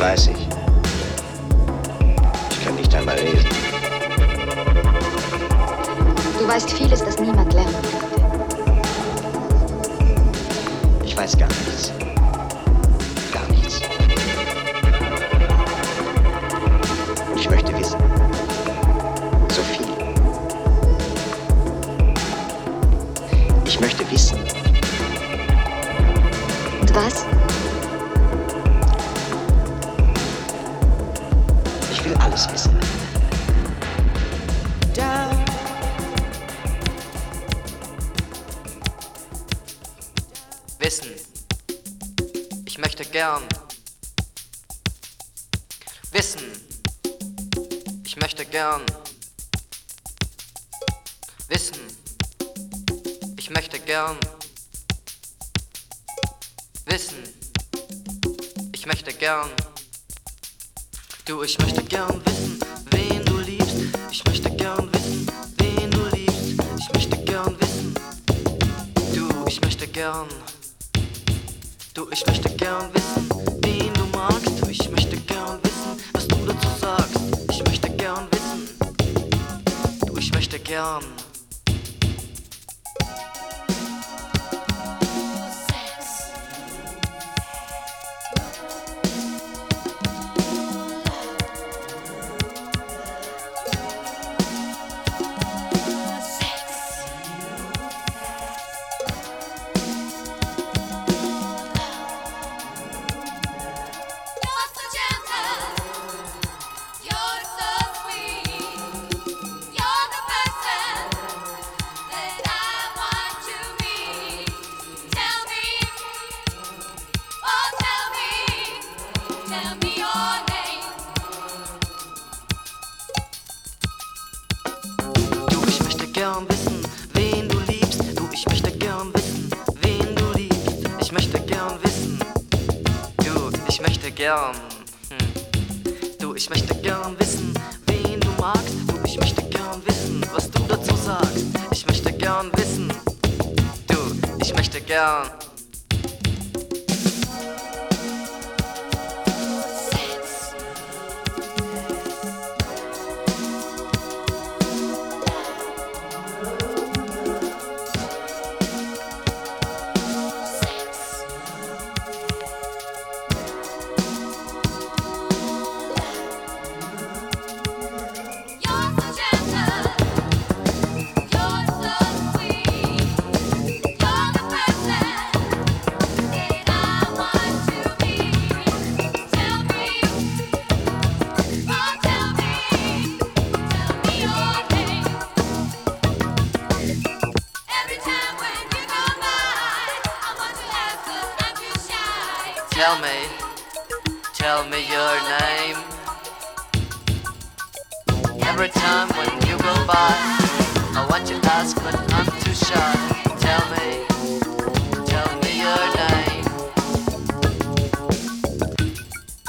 weiß ich. Ich kann nicht einmal reden. Du weißt vieles, das niemand. ich möchte gern wissen, wen du liebst. Ich möchte gern wissen, wen du liebst. Ich möchte gern wissen, du, ich möchte gern.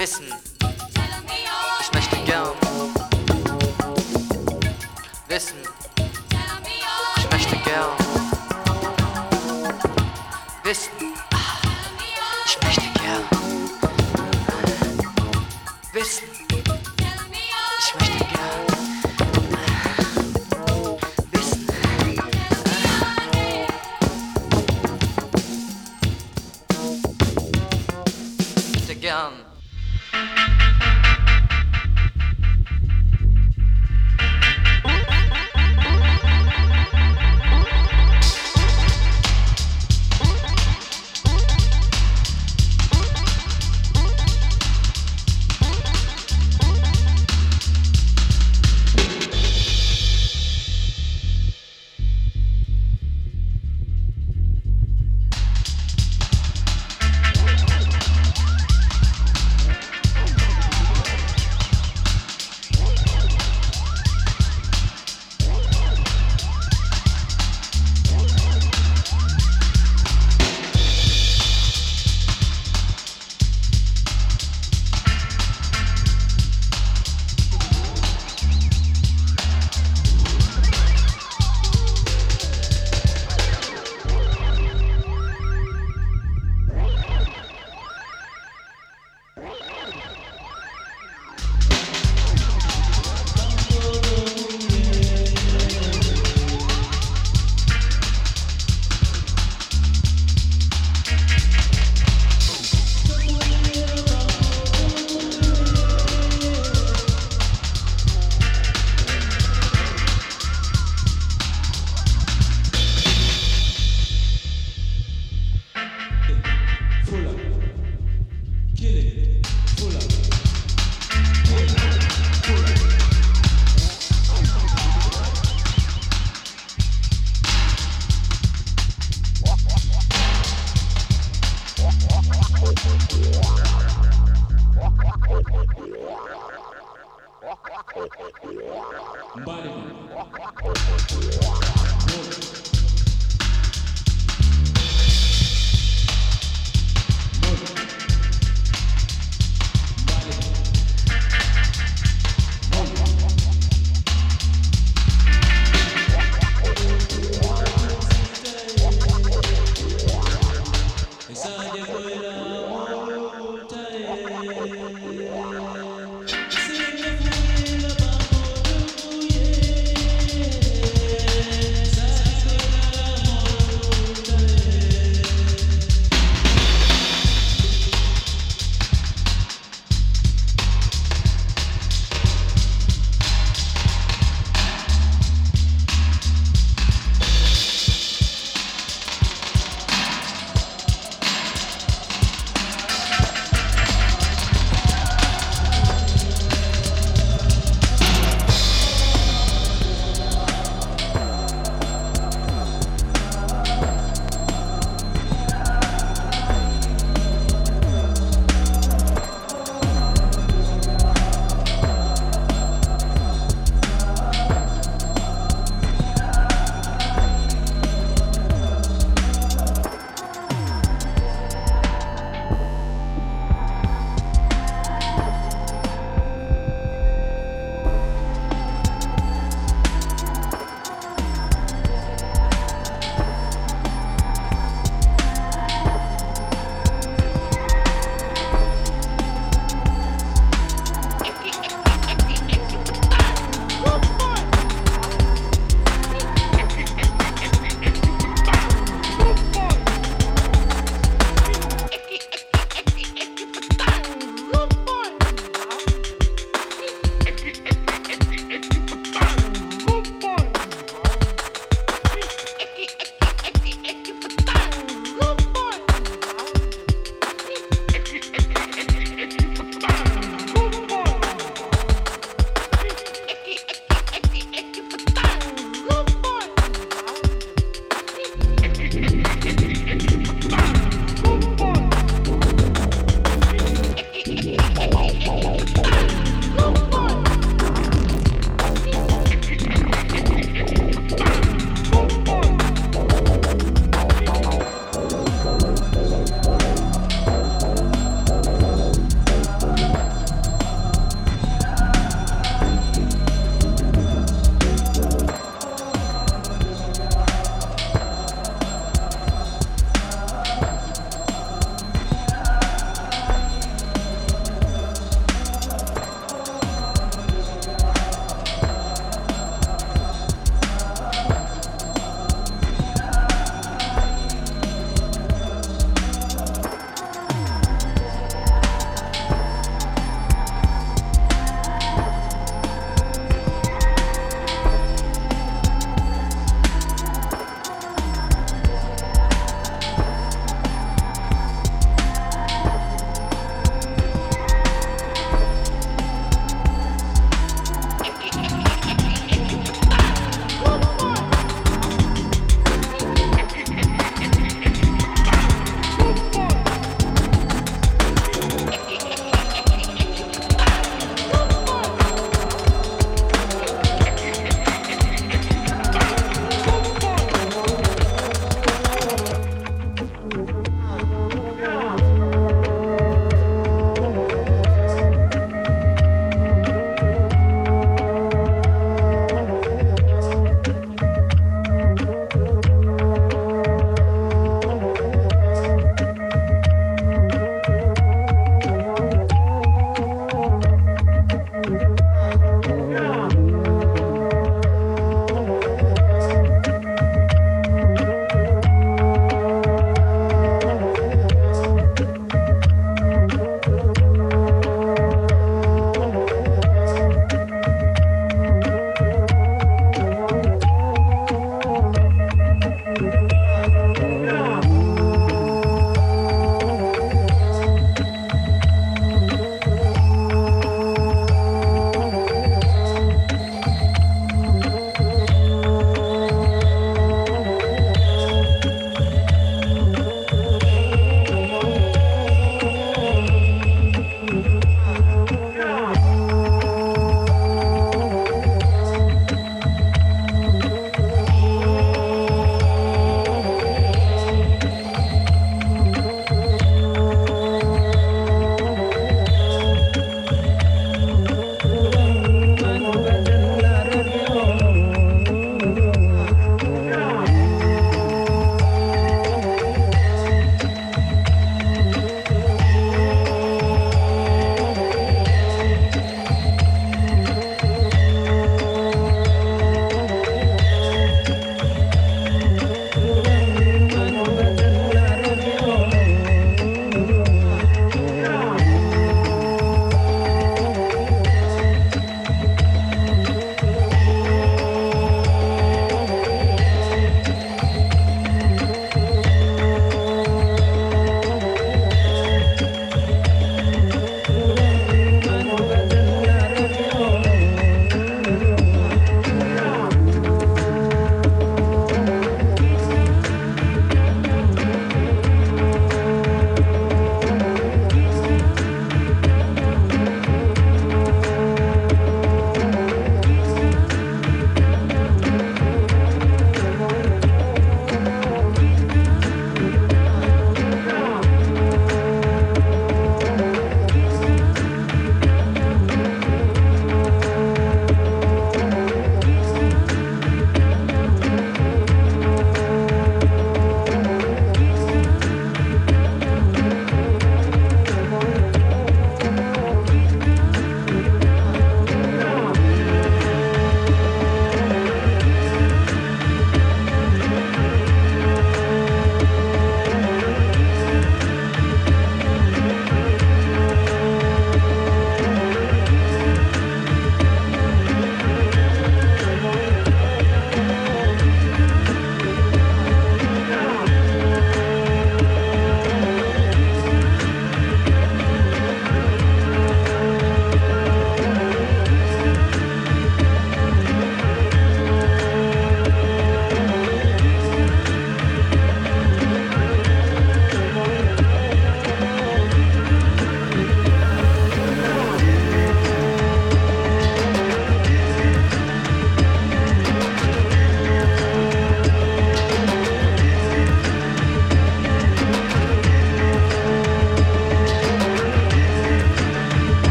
Wissen.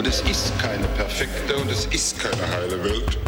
Und es ist keine perfekte und es ist keine heile Welt.